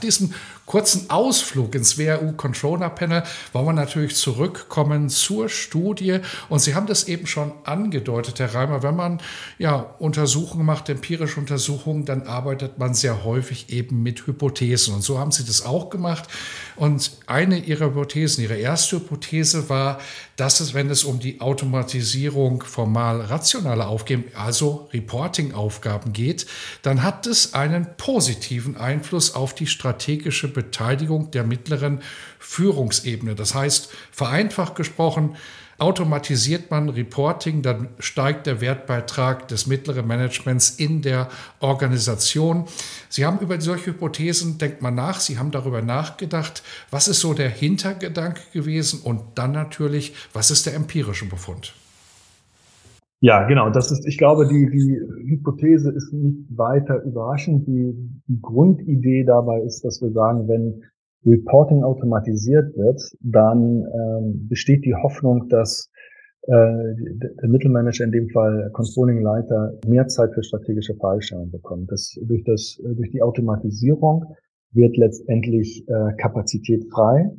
Diesem kurzen Ausflug ins WRU Controller Panel wollen wir natürlich zurückkommen zur Studie. Und Sie haben das eben schon angedeutet, Herr Reimer. Wenn man ja Untersuchungen macht, empirische Untersuchungen, dann arbeitet man sehr häufig eben mit Hypothesen. Und so haben Sie das auch gemacht. Und eine Ihrer Hypothesen, Ihre erste Hypothese war, dass es, wenn es um die Automatisierung formal rationaler Aufgaben, also Reporting-Aufgaben geht, dann hat es einen positiven Einfluss auf die strategische Beteiligung der mittleren Führungsebene. Das heißt, vereinfacht gesprochen, Automatisiert man Reporting, dann steigt der Wertbeitrag des mittleren Managements in der Organisation. Sie haben über solche Hypothesen, denkt man nach, Sie haben darüber nachgedacht, was ist so der Hintergedanke gewesen und dann natürlich, was ist der empirische Befund? Ja, genau. Das ist, ich glaube, die, die Hypothese ist nicht weiter überraschend. Die, die Grundidee dabei ist, dass wir sagen, wenn Reporting automatisiert wird, dann ähm, besteht die Hoffnung, dass äh, der Mittelmanager, in dem Fall Controlling-Leiter, mehr Zeit für strategische Fragestellungen bekommt. Das, durch, das, durch die Automatisierung wird letztendlich äh, Kapazität frei,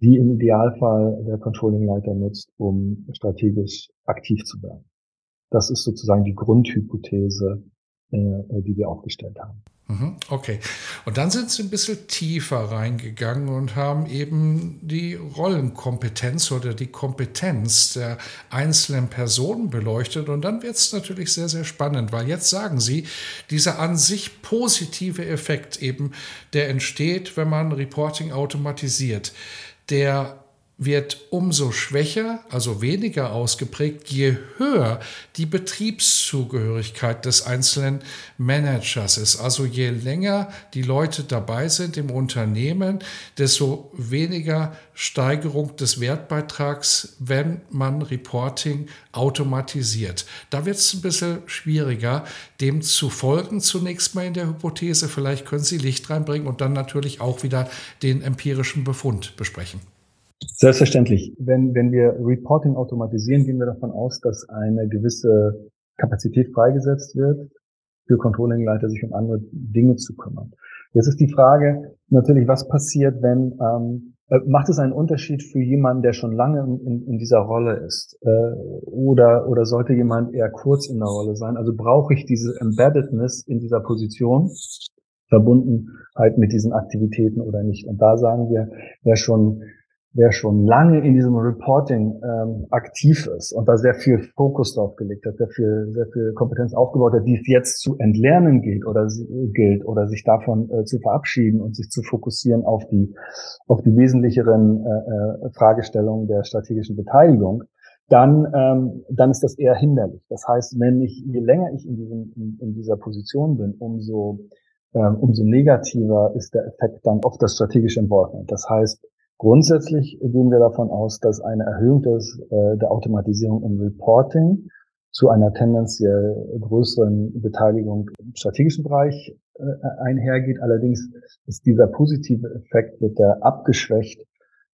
die im Idealfall der Controlling-Leiter nutzt, um strategisch aktiv zu werden. Das ist sozusagen die Grundhypothese, äh, die wir aufgestellt haben. Mhm, okay. Und dann sind Sie ein bisschen tiefer reingegangen und haben eben die Rollenkompetenz oder die Kompetenz der einzelnen Personen beleuchtet. Und dann wird es natürlich sehr, sehr spannend, weil jetzt sagen Sie, dieser an sich positive Effekt eben, der entsteht, wenn man Reporting automatisiert, der wird umso schwächer, also weniger ausgeprägt, je höher die Betriebszugehörigkeit des einzelnen Managers ist. Also je länger die Leute dabei sind im Unternehmen, desto weniger Steigerung des Wertbeitrags, wenn man Reporting automatisiert. Da wird es ein bisschen schwieriger, dem zu folgen, zunächst mal in der Hypothese. Vielleicht können Sie Licht reinbringen und dann natürlich auch wieder den empirischen Befund besprechen. Selbstverständlich. Wenn, wenn wir Reporting automatisieren, gehen wir davon aus, dass eine gewisse Kapazität freigesetzt wird, für Controllingleiter sich um andere Dinge zu kümmern. Jetzt ist die Frage natürlich, was passiert, wenn ähm, äh, macht es einen Unterschied für jemanden, der schon lange in, in dieser Rolle ist, äh, oder oder sollte jemand eher kurz in der Rolle sein? Also brauche ich diese Embeddedness in dieser Position verbunden halt mit diesen Aktivitäten oder nicht? Und da sagen wir, wer schon wer schon lange in diesem Reporting ähm, aktiv ist und da sehr viel Fokus drauf gelegt hat, sehr viel, sehr viel Kompetenz aufgebaut hat, die es jetzt zu entlernen gilt oder gilt oder sich davon äh, zu verabschieden und sich zu fokussieren auf die auf die wesentlicheren äh, äh, Fragestellungen der strategischen Beteiligung, dann ähm, dann ist das eher hinderlich. Das heißt, wenn ich je länger ich in, diesem, in, in dieser Position bin, umso ähm, umso negativer ist der Effekt dann auf das strategische Involvement. Das heißt, Grundsätzlich gehen wir davon aus, dass eine Erhöhung des, äh, der Automatisierung im Reporting zu einer tendenziell größeren Beteiligung im strategischen Bereich äh, einhergeht. Allerdings ist dieser positive Effekt wird der abgeschwächt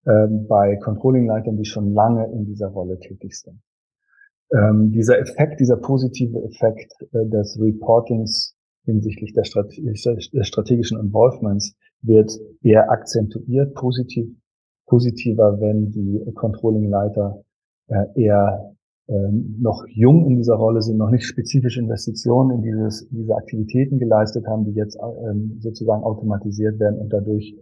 äh, bei Controlling-Leitern, die schon lange in dieser Rolle tätig sind. Ähm, dieser Effekt, dieser positive Effekt äh, des Reportings hinsichtlich der, Strate des strategischen Involvements wird eher akzentuiert, positiv positiver, wenn die Controlling-Leiter äh, eher ähm, noch jung in dieser Rolle sind, noch nicht spezifische Investitionen in dieses, diese Aktivitäten geleistet haben, die jetzt ähm, sozusagen automatisiert werden und dadurch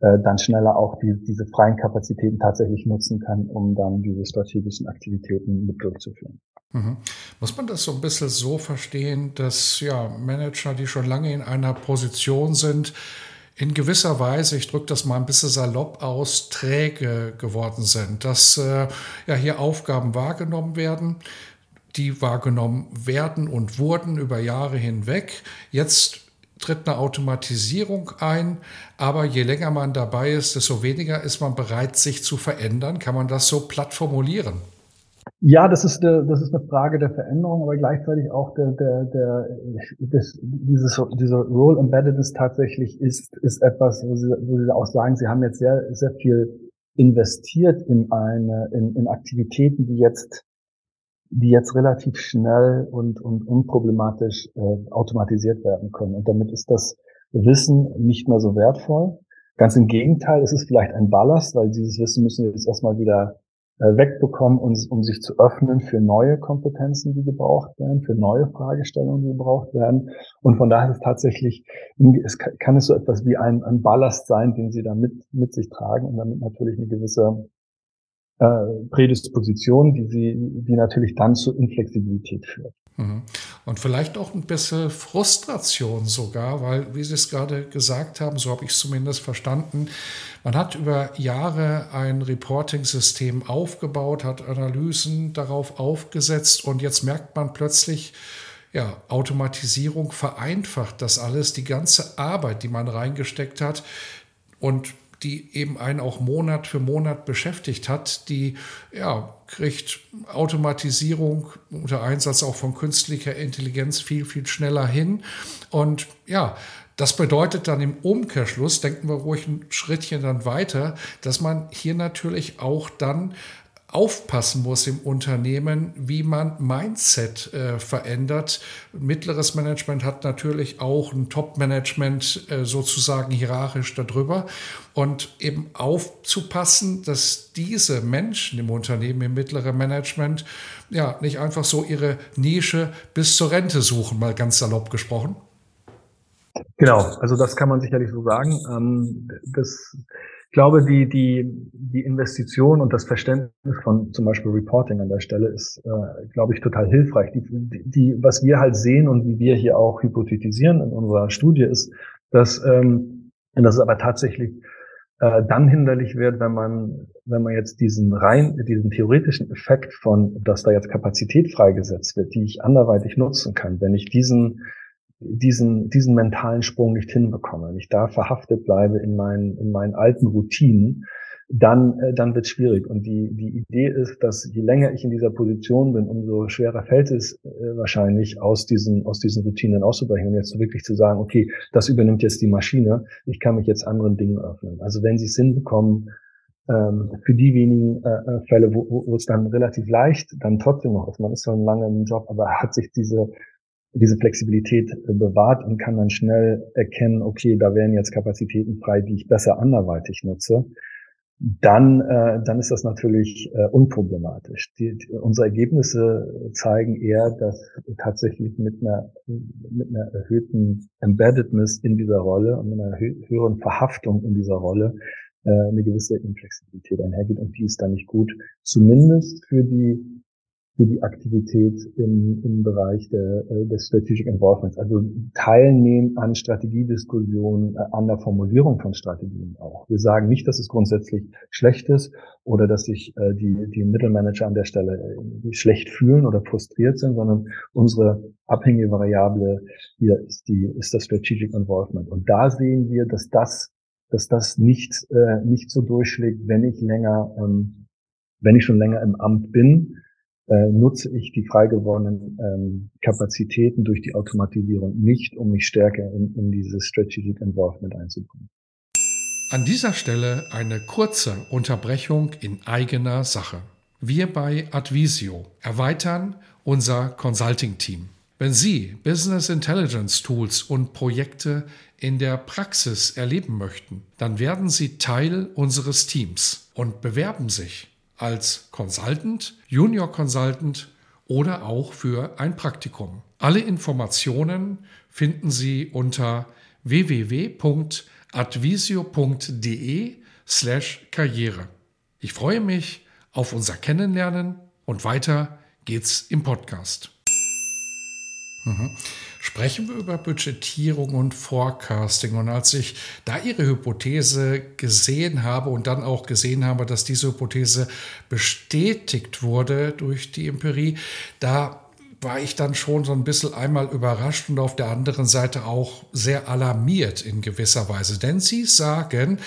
äh, dann schneller auch die, diese freien Kapazitäten tatsächlich nutzen kann, um dann diese strategischen Aktivitäten mit durchzuführen. Mhm. Muss man das so ein bisschen so verstehen, dass ja Manager, die schon lange in einer Position sind, in gewisser Weise, ich drücke das mal ein bisschen salopp aus, träge geworden sind, dass äh, ja hier Aufgaben wahrgenommen werden, die wahrgenommen werden und wurden über Jahre hinweg. Jetzt tritt eine Automatisierung ein, aber je länger man dabei ist, desto weniger ist man bereit, sich zu verändern. Kann man das so platt formulieren? Ja, das ist, eine, das ist eine Frage der Veränderung, aber gleichzeitig auch der, der, der, des, dieses, diese Role Embeddedness tatsächlich ist, ist etwas, wo Sie, wo Sie auch sagen, Sie haben jetzt sehr, sehr viel investiert in eine, in, in Aktivitäten, die jetzt die jetzt relativ schnell und, und unproblematisch äh, automatisiert werden können. Und damit ist das Wissen nicht mehr so wertvoll. Ganz im Gegenteil, es ist vielleicht ein Ballast, weil dieses Wissen müssen wir jetzt erstmal wieder äh, wegbekommen, um, um sich zu öffnen für neue Kompetenzen, die gebraucht werden, für neue Fragestellungen, die gebraucht werden. Und von daher ist es tatsächlich, es kann es so etwas wie ein, ein Ballast sein, den sie da mit, mit sich tragen und damit natürlich eine gewisse äh, Prädisposition, die sie, die natürlich dann zur Inflexibilität führt. Mhm. Und vielleicht auch ein bisschen Frustration sogar, weil, wie Sie es gerade gesagt haben, so habe ich es zumindest verstanden, man hat über Jahre ein Reporting-System aufgebaut, hat Analysen darauf aufgesetzt und jetzt merkt man plötzlich, ja, Automatisierung vereinfacht das alles, die ganze Arbeit, die man reingesteckt hat. Und die eben einen auch Monat für Monat beschäftigt hat, die ja, kriegt Automatisierung unter Einsatz auch von künstlicher Intelligenz viel, viel schneller hin. Und ja, das bedeutet dann im Umkehrschluss, denken wir ruhig ein Schrittchen dann weiter, dass man hier natürlich auch dann aufpassen muss im Unternehmen, wie man Mindset äh, verändert. Mittleres Management hat natürlich auch ein Top-Management äh, sozusagen hierarchisch darüber und eben aufzupassen, dass diese Menschen im Unternehmen, im mittleren Management, ja, nicht einfach so ihre Nische bis zur Rente suchen, mal ganz salopp gesprochen. Genau, also das kann man sicherlich so sagen. Ähm, das ich glaube, die, die, die Investition und das Verständnis von zum Beispiel Reporting an der Stelle ist, äh, glaube ich, total hilfreich. Die, die, was wir halt sehen und wie wir hier auch hypothetisieren in unserer Studie ist, dass, ähm, dass es aber tatsächlich äh, dann hinderlich wird, wenn man, wenn man jetzt diesen rein, diesen theoretischen Effekt von, dass da jetzt Kapazität freigesetzt wird, die ich anderweitig nutzen kann, wenn ich diesen diesen, diesen mentalen Sprung nicht hinbekomme, wenn ich da verhaftet bleibe in meinen, in meinen alten Routinen, dann, äh, dann wird schwierig. Und die, die Idee ist, dass je länger ich in dieser Position bin, umso schwerer fällt es äh, wahrscheinlich, aus diesen, aus diesen Routinen auszubrechen und jetzt wirklich zu sagen, okay, das übernimmt jetzt die Maschine, ich kann mich jetzt anderen Dingen öffnen. Also wenn Sie es hinbekommen, ähm, für die wenigen äh, äh Fälle, wo, wo, wo es dann relativ leicht dann trotzdem noch ist, man ist schon lange im Job, aber hat sich diese diese Flexibilität äh, bewahrt und kann dann schnell erkennen, okay, da wären jetzt Kapazitäten frei, die ich besser anderweitig nutze, dann, äh, dann ist das natürlich äh, unproblematisch. Die, die, unsere Ergebnisse zeigen eher, dass tatsächlich mit einer, mit einer erhöhten Embeddedness in dieser Rolle und einer höheren Verhaftung in dieser Rolle äh, eine gewisse Inflexibilität einhergeht und die ist dann nicht gut, zumindest für die für die Aktivität im, im Bereich der, äh, des Strategic Involvements. Also teilnehmen an Strategiediskussionen, äh, an der Formulierung von Strategien auch. Wir sagen nicht, dass es grundsätzlich schlecht ist oder dass sich äh, die, die Mittelmanager an der Stelle schlecht fühlen oder frustriert sind, sondern unsere abhängige Variable hier ist die, ist das Strategic Involvement. Und da sehen wir, dass das, dass das nicht, nicht so durchschlägt, wenn ich länger, ähm, wenn ich schon länger im Amt bin, äh, nutze ich die frei gewordenen ähm, Kapazitäten durch die Automatisierung nicht, um mich stärker in, in dieses Strategic Involvement einzubringen. An dieser Stelle eine kurze Unterbrechung in eigener Sache. Wir bei Advisio erweitern unser Consulting-Team. Wenn Sie Business Intelligence Tools und Projekte in der Praxis erleben möchten, dann werden Sie Teil unseres Teams und bewerben sich als Consultant, Junior Consultant oder auch für ein Praktikum. Alle Informationen finden Sie unter www.advisio.de slash Karriere. Ich freue mich auf unser Kennenlernen und weiter geht's im Podcast. Mhm. Sprechen wir über Budgetierung und Forecasting. Und als ich da Ihre Hypothese gesehen habe und dann auch gesehen habe, dass diese Hypothese bestätigt wurde durch die Empirie, da war ich dann schon so ein bisschen einmal überrascht und auf der anderen Seite auch sehr alarmiert in gewisser Weise. Denn Sie sagen,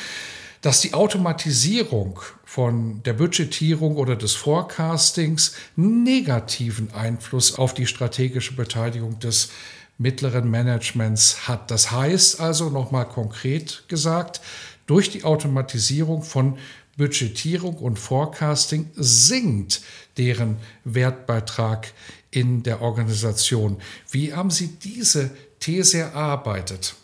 dass die Automatisierung von der Budgetierung oder des Forecastings negativen Einfluss auf die strategische Beteiligung des mittleren Managements hat. Das heißt also nochmal konkret gesagt, durch die Automatisierung von Budgetierung und Forecasting sinkt deren Wertbeitrag in der Organisation. Wie haben Sie diese These erarbeitet?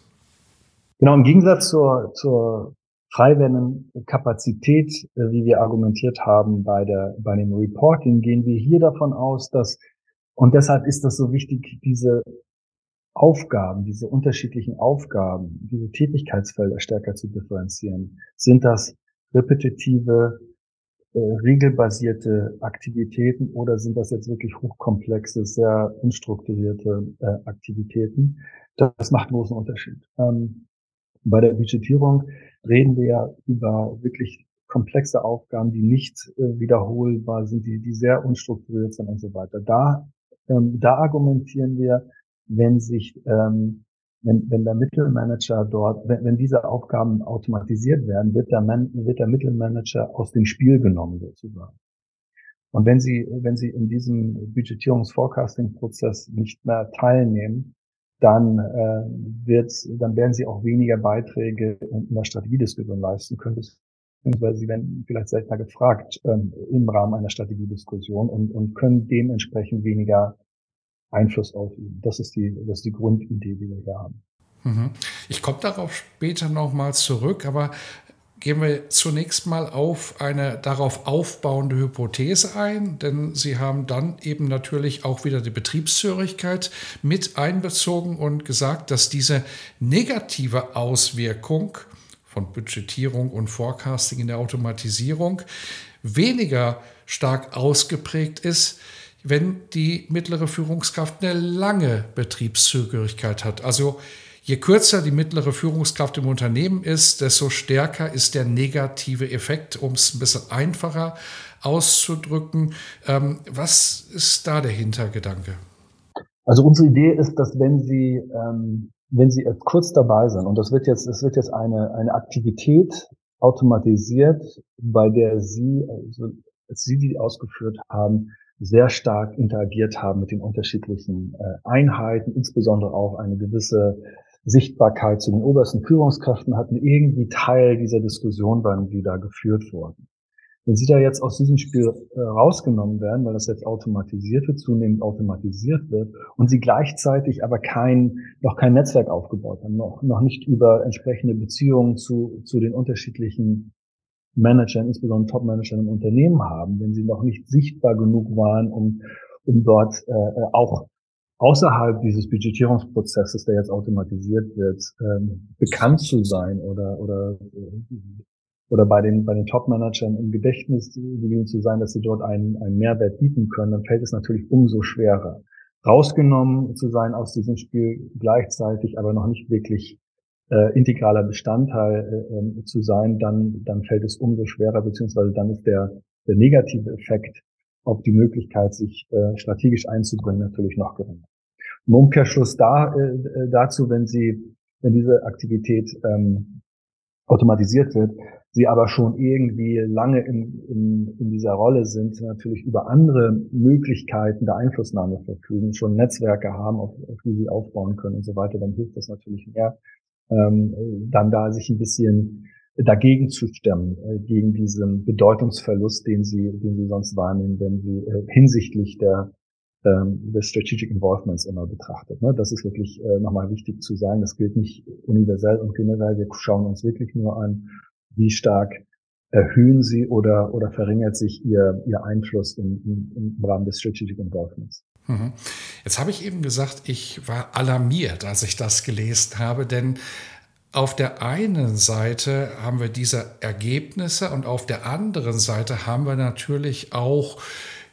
Genau, im Gegensatz zur, zur frei werdenden Kapazität, äh, wie wir argumentiert haben bei der, bei dem Reporting, gehen wir hier davon aus, dass, und deshalb ist das so wichtig, diese Aufgaben, diese unterschiedlichen Aufgaben, diese Tätigkeitsfelder stärker zu differenzieren. Sind das repetitive, äh, regelbasierte Aktivitäten oder sind das jetzt wirklich hochkomplexe, sehr unstrukturierte äh, Aktivitäten? Das macht einen großen Unterschied. Ähm, bei der Budgetierung reden wir ja über wirklich komplexe Aufgaben, die nicht äh, wiederholbar sind, die, die sehr unstrukturiert sind und so weiter. Da, ähm, da argumentieren wir, wenn sich, ähm, wenn, wenn der Mittelmanager dort, wenn, wenn diese Aufgaben automatisiert werden, wird der, Man, wird der Mittelmanager aus dem Spiel genommen sozusagen. Und wenn Sie, wenn Sie in diesem Budgetierungs-Forecasting-Prozess nicht mehr teilnehmen, dann äh, wird, dann werden sie auch weniger Beiträge in der Strategiediskussion leisten können, beziehungsweise sie werden vielleicht seltener gefragt ähm, im Rahmen einer Strategiediskussion und, und können dementsprechend weniger Einfluss ausüben. Das ist die, das ist die Grundidee, die wir hier haben. Mhm. Ich komme darauf später nochmal zurück, aber gehen wir zunächst mal auf eine darauf aufbauende Hypothese ein, denn Sie haben dann eben natürlich auch wieder die Betriebshörigkeit mit einbezogen und gesagt, dass diese negative Auswirkung von Budgetierung und Forecasting in der Automatisierung weniger stark ausgeprägt ist, wenn die mittlere Führungskraft eine lange Betriebszugehörigkeit hat. Also Je kürzer die mittlere Führungskraft im Unternehmen ist, desto stärker ist der negative Effekt, um es ein bisschen einfacher auszudrücken. Ähm, was ist da der Hintergedanke? Also unsere Idee ist, dass wenn Sie, ähm, wenn Sie kurz dabei sind, und das wird jetzt, es wird jetzt eine, eine Aktivität automatisiert, bei der Sie, also als Sie die ausgeführt haben, sehr stark interagiert haben mit den unterschiedlichen äh, Einheiten, insbesondere auch eine gewisse Sichtbarkeit zu den obersten Führungskräften hatten, irgendwie Teil dieser Diskussion waren, die da geführt wurden. Wenn sie da jetzt aus diesem Spiel äh, rausgenommen werden, weil das jetzt automatisiert wird, zunehmend automatisiert wird und sie gleichzeitig aber kein, noch kein Netzwerk aufgebaut haben, noch, noch nicht über entsprechende Beziehungen zu, zu den unterschiedlichen Managern, insbesondere Top-Managern im Unternehmen haben, wenn sie noch nicht sichtbar genug waren, um, um dort äh, auch außerhalb dieses Budgetierungsprozesses, der jetzt automatisiert wird, ähm, bekannt zu sein oder oder oder bei den bei den Top-Managern im Gedächtnis zu sein, dass sie dort einen, einen Mehrwert bieten können, dann fällt es natürlich umso schwerer. Rausgenommen zu sein aus diesem Spiel gleichzeitig, aber noch nicht wirklich äh, integraler Bestandteil äh, äh, zu sein, dann dann fällt es umso schwerer, beziehungsweise dann ist der der negative Effekt auf die Möglichkeit, sich äh, strategisch einzubringen, natürlich noch geringer. Im Umkehrschluss da, äh, äh, dazu, wenn Sie, wenn diese Aktivität ähm, automatisiert wird, Sie aber schon irgendwie lange in, in, in dieser Rolle sind, natürlich über andere Möglichkeiten der Einflussnahme verfügen, schon Netzwerke haben, auf, auf die Sie aufbauen können und so weiter, dann hilft das natürlich mehr, ähm, dann da sich ein bisschen dagegen zu stemmen, äh, gegen diesen Bedeutungsverlust, den sie, den sie sonst wahrnehmen, wenn sie äh, hinsichtlich der ähm, des Strategic Involvements immer betrachtet. Ne? Das ist wirklich äh, nochmal wichtig zu sagen. Das gilt nicht universell und generell. Wir schauen uns wirklich nur an, wie stark erhöhen sie oder, oder verringert sich ihr, ihr Einfluss im, im, im Rahmen des Strategic Involvements. Mhm. Jetzt habe ich eben gesagt, ich war alarmiert, als ich das gelesen habe, denn auf der einen Seite haben wir diese Ergebnisse und auf der anderen Seite haben wir natürlich auch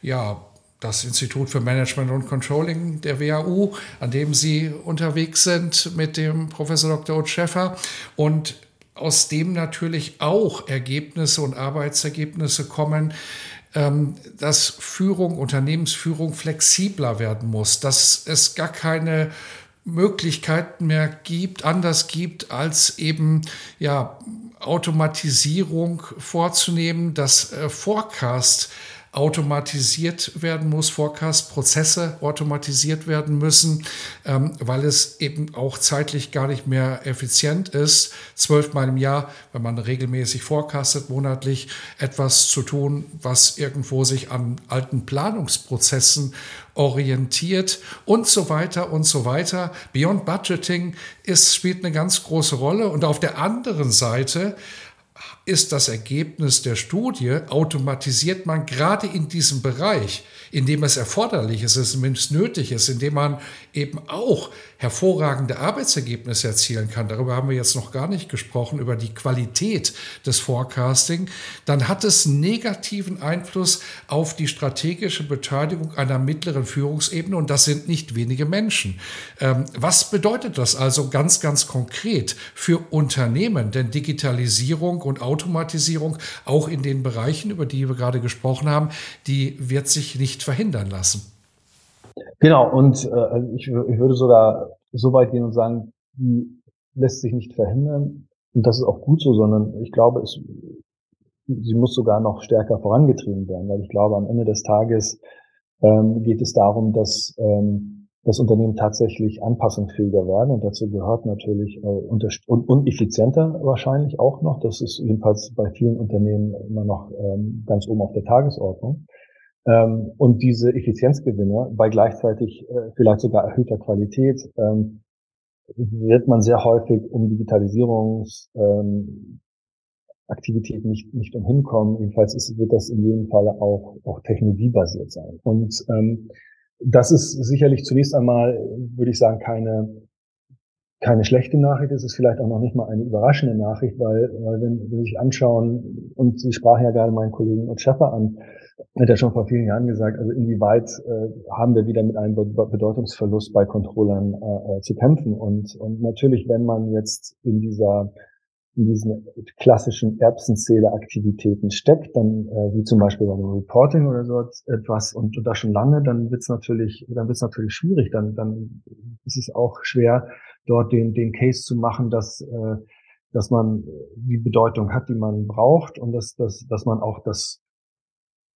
ja, das Institut für Management und Controlling der WAU, an dem Sie unterwegs sind mit dem Professor Dr. Ut Schäffer und aus dem natürlich auch Ergebnisse und Arbeitsergebnisse kommen, ähm, dass Führung, Unternehmensführung flexibler werden muss, dass es gar keine Möglichkeiten mehr gibt, anders gibt, als eben ja Automatisierung vorzunehmen, das äh, Forecast automatisiert werden muss, Forecast-Prozesse automatisiert werden müssen, ähm, weil es eben auch zeitlich gar nicht mehr effizient ist, zwölfmal im Jahr, wenn man regelmäßig forecastet, monatlich etwas zu tun, was irgendwo sich an alten Planungsprozessen orientiert und so weiter und so weiter. Beyond Budgeting ist, spielt eine ganz große Rolle. Und auf der anderen Seite ist das Ergebnis der Studie, automatisiert man gerade in diesem Bereich, in dem es erforderlich ist, es zumindest nötig ist, in dem man eben auch hervorragende Arbeitsergebnisse erzielen kann, darüber haben wir jetzt noch gar nicht gesprochen, über die Qualität des Forecasting, dann hat es negativen Einfluss auf die strategische Beteiligung einer mittleren Führungsebene und das sind nicht wenige Menschen. Ähm, was bedeutet das also ganz, ganz konkret für Unternehmen? Denn Digitalisierung und Automatisierung, auch in den Bereichen, über die wir gerade gesprochen haben, die wird sich nicht verhindern lassen. Genau, und äh, ich, ich würde sogar so weit gehen und sagen, die lässt sich nicht verhindern. Und das ist auch gut so, sondern ich glaube, es, sie muss sogar noch stärker vorangetrieben werden, weil ich glaube, am Ende des Tages ähm, geht es darum, dass ähm, das Unternehmen tatsächlich anpassungsfähiger werden und dazu gehört natürlich äh, und, und effizienter wahrscheinlich auch noch. Das ist jedenfalls bei vielen Unternehmen immer noch ähm, ganz oben auf der Tagesordnung. Ähm, und diese Effizienzgewinne bei gleichzeitig äh, vielleicht sogar erhöhter Qualität ähm, wird man sehr häufig um Digitalisierungsaktivitäten ähm, nicht, nicht umhinkommen. Jedenfalls ist, wird das in jedem Fall auch, auch technologiebasiert sein. Und ähm, das ist sicherlich zunächst einmal, würde ich sagen, keine, keine schlechte Nachricht. Es ist vielleicht auch noch nicht mal eine überraschende Nachricht, weil, weil wenn, Sie sich anschauen, und Sie sprachen ja gerade meinen Kollegen und Schäfer an, hat er schon vor vielen Jahren gesagt, also inwieweit äh, haben wir wieder mit einem Be Bedeutungsverlust bei Controllern äh, äh, zu kämpfen. Und, und natürlich, wenn man jetzt in dieser in diesen klassischen Erbsenzähleraktivitäten steckt, dann äh, wie zum Beispiel beim Reporting oder so etwas und, und das schon lange, dann wird es natürlich, dann wird es natürlich schwierig. Dann, dann ist es auch schwer, dort den, den Case zu machen, dass äh, dass man die Bedeutung hat, die man braucht und dass, dass, dass man auch das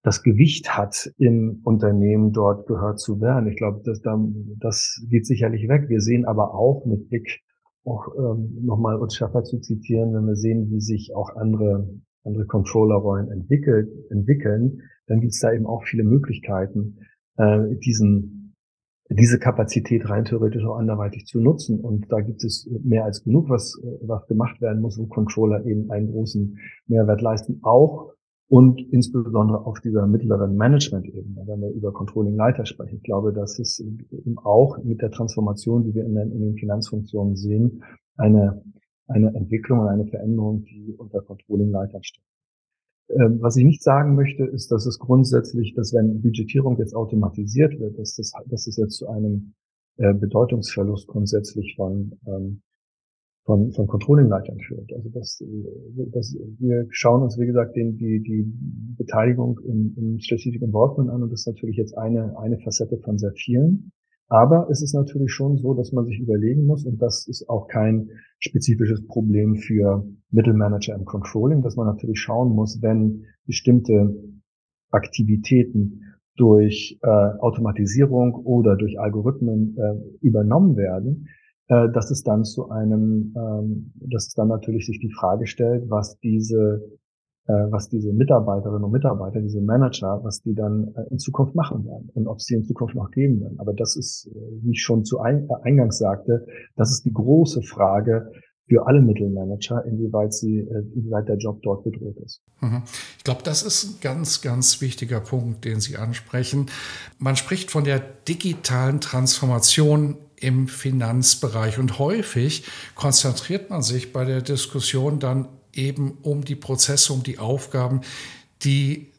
das Gewicht hat, im Unternehmen dort gehört zu werden. Ich glaube, das, das geht sicherlich weg. Wir sehen aber auch mit Blick auch ähm, nochmal uns Schaffer zu zitieren, wenn wir sehen, wie sich auch andere andere Controllerrollen entwickelt, entwickeln, dann gibt es da eben auch viele Möglichkeiten, äh, diesen diese Kapazität rein theoretisch auch anderweitig zu nutzen. Und da gibt es mehr als genug, was, was gemacht werden muss, wo Controller eben einen großen Mehrwert leisten, auch und insbesondere auf dieser mittleren Management-Ebene, wenn wir über Controlling-Leiter sprechen. Ich glaube, das ist eben auch mit der Transformation, die wir in den, in den Finanzfunktionen sehen, eine, eine Entwicklung und eine Veränderung, die unter Controlling-Leitern steht. Ähm, was ich nicht sagen möchte, ist, dass es grundsätzlich, dass wenn Budgetierung jetzt automatisiert wird, dass das, dass es jetzt zu einem äh, Bedeutungsverlust grundsätzlich von ähm, von, von Controlling-Leitern führt. Also das, das, wir schauen uns, wie gesagt, den, die, die Beteiligung im, im Strategic Involvement an und das ist natürlich jetzt eine, eine Facette von sehr vielen. Aber es ist natürlich schon so, dass man sich überlegen muss, und das ist auch kein spezifisches Problem für Mittelmanager im Controlling, dass man natürlich schauen muss, wenn bestimmte Aktivitäten durch äh, Automatisierung oder durch Algorithmen äh, übernommen werden, äh, dass es dann zu einem, ähm, dass es dann natürlich sich die Frage stellt, was diese, äh, was diese Mitarbeiterinnen und Mitarbeiter, diese Manager, was die dann äh, in Zukunft machen werden und ob sie in Zukunft noch geben werden. Aber das ist, wie ich schon zu Eingangs sagte, das ist die große Frage, für alle Mittelmanager, inwieweit sie, inwieweit der Job dort bedroht ist. Mhm. Ich glaube, das ist ein ganz, ganz wichtiger Punkt, den Sie ansprechen. Man spricht von der digitalen Transformation im Finanzbereich. Und häufig konzentriert man sich bei der Diskussion dann eben um die Prozesse, um die Aufgaben, die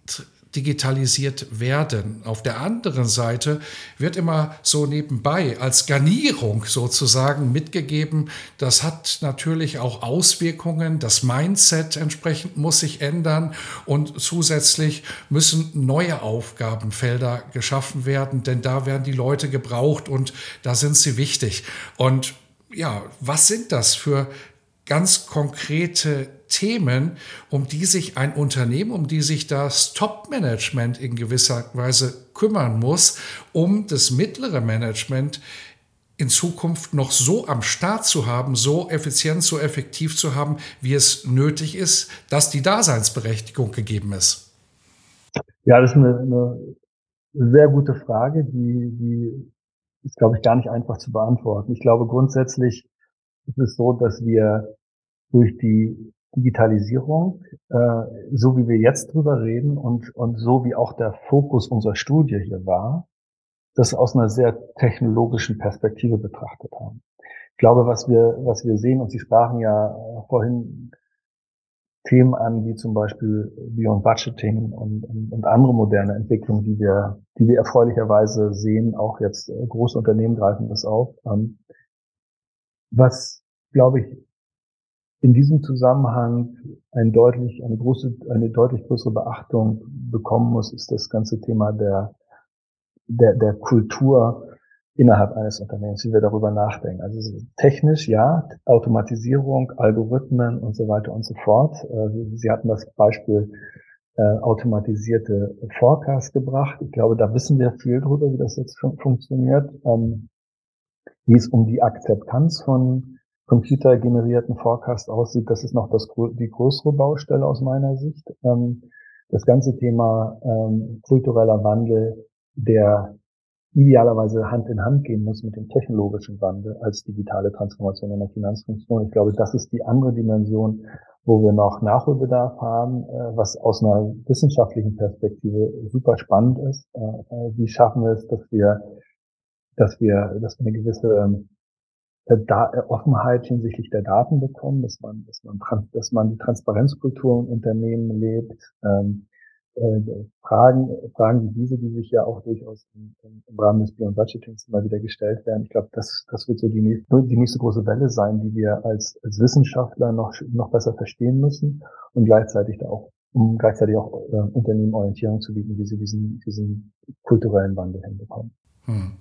digitalisiert werden. Auf der anderen Seite wird immer so nebenbei als Garnierung sozusagen mitgegeben, das hat natürlich auch Auswirkungen, das Mindset entsprechend muss sich ändern und zusätzlich müssen neue Aufgabenfelder geschaffen werden, denn da werden die Leute gebraucht und da sind sie wichtig. Und ja, was sind das für ganz konkrete Themen, um die sich ein Unternehmen, um die sich das Top-Management in gewisser Weise kümmern muss, um das mittlere Management in Zukunft noch so am Start zu haben, so effizient, so effektiv zu haben, wie es nötig ist, dass die Daseinsberechtigung gegeben ist? Ja, das ist eine, eine sehr gute Frage, die, die ist, glaube ich, gar nicht einfach zu beantworten. Ich glaube, grundsätzlich ist es so, dass wir durch die Digitalisierung, äh, so wie wir jetzt drüber reden und, und so wie auch der Fokus unserer Studie hier war, das aus einer sehr technologischen Perspektive betrachtet haben. Ich glaube, was wir, was wir sehen, und Sie sprachen ja vorhin Themen an, wie zum Beispiel Beyond Budgeting und, und, und andere moderne Entwicklungen, die wir, die wir erfreulicherweise sehen. Auch jetzt äh, große Unternehmen greifen das auf. Ähm, was, glaube ich, in diesem Zusammenhang ein deutlich, eine große, eine deutlich größere Beachtung bekommen muss, ist das ganze Thema der, der, der Kultur innerhalb eines Unternehmens, wie wir darüber nachdenken. Also technisch, ja, Automatisierung, Algorithmen und so weiter und so fort. Äh, Sie hatten das Beispiel äh, automatisierte Forecast gebracht. Ich glaube, da wissen wir viel drüber, wie das jetzt funktioniert. Ähm, wie es um die Akzeptanz von computergenerierten Forecast aussieht, das ist noch das, die größere Baustelle aus meiner Sicht. Ähm, das ganze Thema ähm, kultureller Wandel, der idealerweise Hand in Hand gehen muss mit dem technologischen Wandel als digitale Transformation in der Finanzfunktion. Ich glaube, das ist die andere Dimension, wo wir noch Nachholbedarf haben, äh, was aus einer wissenschaftlichen Perspektive super spannend ist. Äh, äh, wie schaffen wir es, dass wir, dass wir, dass wir eine gewisse ähm, äh, da äh, Offenheit hinsichtlich der Daten bekommen, dass man, dass man, dass man die Transparenzkultur im Unternehmen lebt. Ähm, äh, Fragen, Fragen wie diese, die sich ja auch durchaus im, im Rahmen des Beyond Budgetings immer wieder gestellt werden. Ich glaube, das, das wird so die nächste, die nächste große Welle sein, die wir als, als Wissenschaftler noch, noch besser verstehen müssen und gleichzeitig da auch, um gleichzeitig auch äh, Unternehmen Orientierung zu bieten, wie sie diesen, diesen kulturellen Wandel hinbekommen. Hm.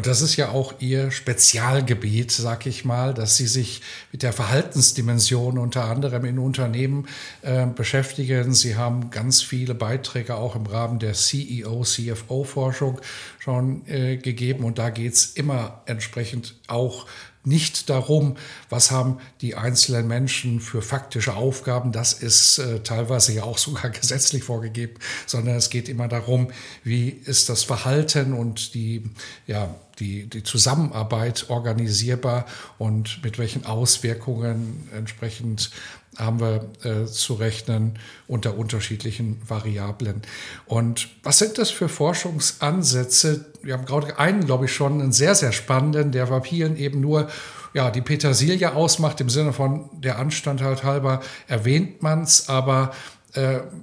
Und das ist ja auch Ihr Spezialgebiet, sag ich mal, dass Sie sich mit der Verhaltensdimension unter anderem in Unternehmen äh, beschäftigen. Sie haben ganz viele Beiträge auch im Rahmen der CEO, CFO-Forschung schon äh, gegeben. Und da geht es immer entsprechend auch nicht darum, was haben die einzelnen Menschen für faktische Aufgaben, das ist äh, teilweise ja auch sogar gesetzlich vorgegeben, sondern es geht immer darum, wie ist das Verhalten und die, ja, die, die Zusammenarbeit organisierbar und mit welchen Auswirkungen entsprechend haben wir äh, zu rechnen unter unterschiedlichen Variablen. Und was sind das für Forschungsansätze? Wir haben gerade einen, glaube ich, schon einen sehr, sehr spannenden, der Vapieren eben nur ja, die Petersilie ausmacht, im Sinne von der Anstand halt halber erwähnt man es, aber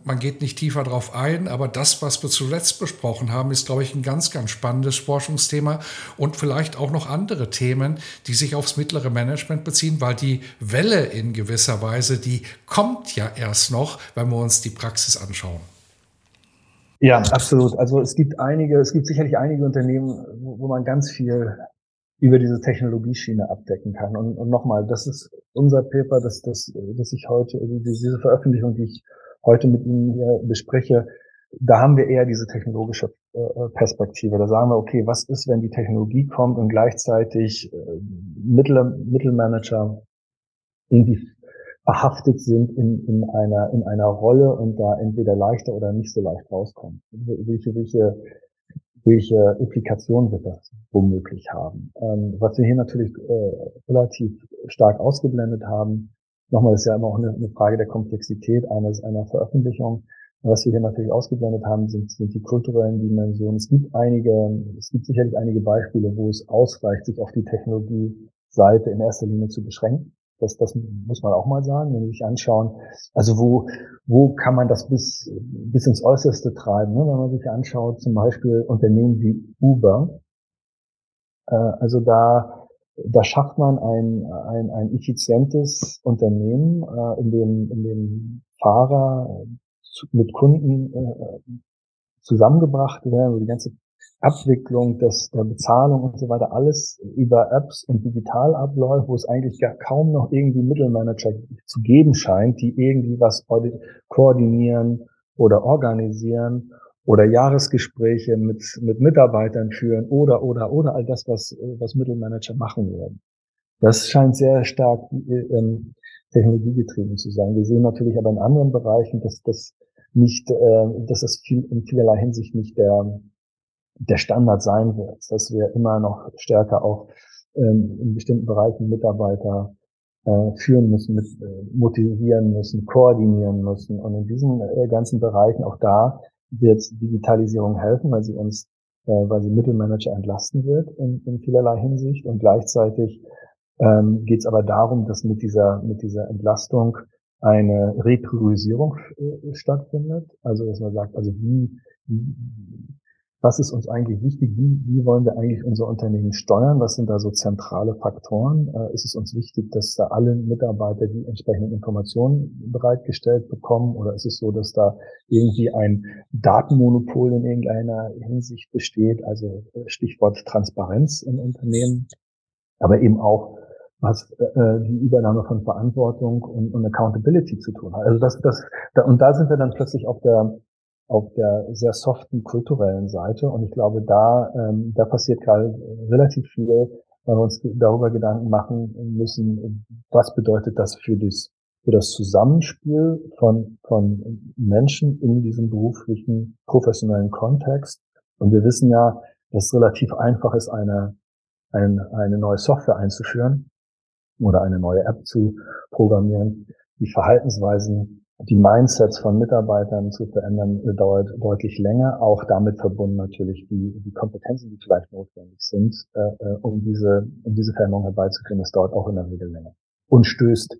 man geht nicht tiefer drauf ein, aber das, was wir zuletzt besprochen haben, ist, glaube ich, ein ganz, ganz spannendes Forschungsthema und vielleicht auch noch andere Themen, die sich aufs mittlere Management beziehen, weil die Welle in gewisser Weise, die kommt ja erst noch, wenn wir uns die Praxis anschauen. Ja, absolut. Also es gibt einige, es gibt sicherlich einige Unternehmen, wo, wo man ganz viel über diese Technologieschiene abdecken kann. Und, und nochmal, das ist unser Paper, das, das, das ich heute, diese Veröffentlichung, die ich heute mit Ihnen hier bespreche, da haben wir eher diese technologische äh, Perspektive. Da sagen wir, okay, was ist, wenn die Technologie kommt und gleichzeitig äh, Mittel, Mittelmanager irgendwie verhaftet sind in, in einer in einer Rolle und da entweder leichter oder nicht so leicht rauskommen. Welche welche welche Implikationen wird das womöglich haben? Ähm, was wir hier natürlich äh, relativ stark ausgeblendet haben, nochmal, ist ja immer auch eine, eine Frage der Komplexität eines, einer Veröffentlichung. Was wir hier natürlich ausgeblendet haben, sind, sind die kulturellen Dimensionen. Es gibt einige, es gibt sicherlich einige Beispiele, wo es ausreicht, sich auf die Technologie-Seite in erster Linie zu beschränken. Das, das muss man auch mal sagen, wenn Sie sich anschauen. Also wo, wo kann man das bis, bis ins Äußerste treiben? Ne? Wenn man sich anschaut, zum Beispiel Unternehmen wie Uber. Äh, also da, da schafft man ein, ein, ein effizientes Unternehmen, äh, in dem, in dem Fahrer mit Kunden äh, zusammengebracht werden, die ganze Abwicklung des, der Bezahlung und so weiter, alles über Apps und digital abläuft, wo es eigentlich gar kaum noch irgendwie Mittelmanager zu geben scheint, die irgendwie was koordinieren oder organisieren oder Jahresgespräche mit, mit Mitarbeitern führen oder, oder, oder all das, was, was Mittelmanager machen werden. Das scheint sehr stark ähm, technologiegetrieben zu sein. Wir sehen natürlich aber in anderen Bereichen, dass das nicht, äh, dass das viel, in vielerlei Hinsicht nicht der, der Standard sein wird, dass wir immer noch stärker auch ähm, in bestimmten Bereichen Mitarbeiter äh, führen müssen, mit, äh, motivieren müssen, koordinieren müssen. Und in diesen äh, ganzen Bereichen, auch da wird Digitalisierung helfen, weil sie uns, äh, weil sie Mittelmanager entlasten wird in, in vielerlei Hinsicht. Und gleichzeitig ähm, geht es aber darum, dass mit dieser, mit dieser Entlastung eine Repriorisierung äh, stattfindet. Also dass man sagt, also wie, wie was ist uns eigentlich wichtig, wie, wie wollen wir eigentlich unser Unternehmen steuern, was sind da so zentrale Faktoren, äh, ist es uns wichtig, dass da alle Mitarbeiter die entsprechenden Informationen bereitgestellt bekommen? Oder ist es so, dass da irgendwie ein Datenmonopol in irgendeiner Hinsicht besteht, also äh, Stichwort Transparenz im Unternehmen, aber eben auch was äh, die Übernahme von Verantwortung und, und Accountability zu tun hat. Also das, das, da, und da sind wir dann plötzlich auf der auf der sehr soften kulturellen Seite. Und ich glaube, da, ähm, da passiert gerade relativ viel, weil wir uns darüber Gedanken machen müssen, was bedeutet das für das, für das Zusammenspiel von, von Menschen in diesem beruflichen, professionellen Kontext. Und wir wissen ja, dass es relativ einfach ist, eine, eine, eine neue Software einzuführen oder eine neue App zu programmieren. Die Verhaltensweisen die Mindsets von Mitarbeitern zu verändern, äh, dauert deutlich länger. Auch damit verbunden natürlich die, die Kompetenzen, die vielleicht notwendig sind, äh, äh, um diese, um diese Veränderung herbeizuführen. Das dauert auch in der Regel länger. Und stößt,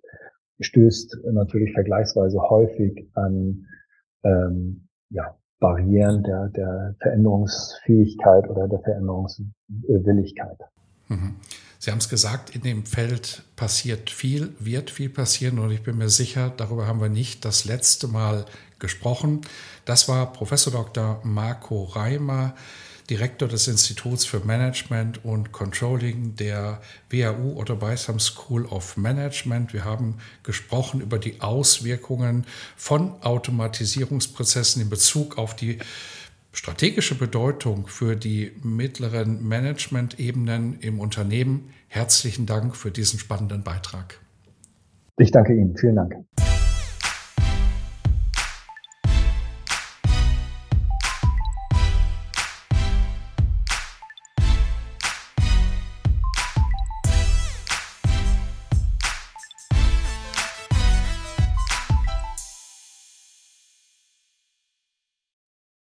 stößt natürlich vergleichsweise häufig an, ähm, ja, Barrieren der, der Veränderungsfähigkeit oder der Veränderungswilligkeit. Mhm. Sie haben es gesagt, in dem Feld passiert viel, wird viel passieren und ich bin mir sicher, darüber haben wir nicht das letzte Mal gesprochen. Das war Professor Dr. Marco Reimer, Direktor des Instituts für Management und Controlling der WHU Otto Beisam School of Management. Wir haben gesprochen über die Auswirkungen von Automatisierungsprozessen in Bezug auf die strategische Bedeutung für die mittleren Management-Ebenen im Unternehmen. Herzlichen Dank für diesen spannenden Beitrag. Ich danke Ihnen. Vielen Dank.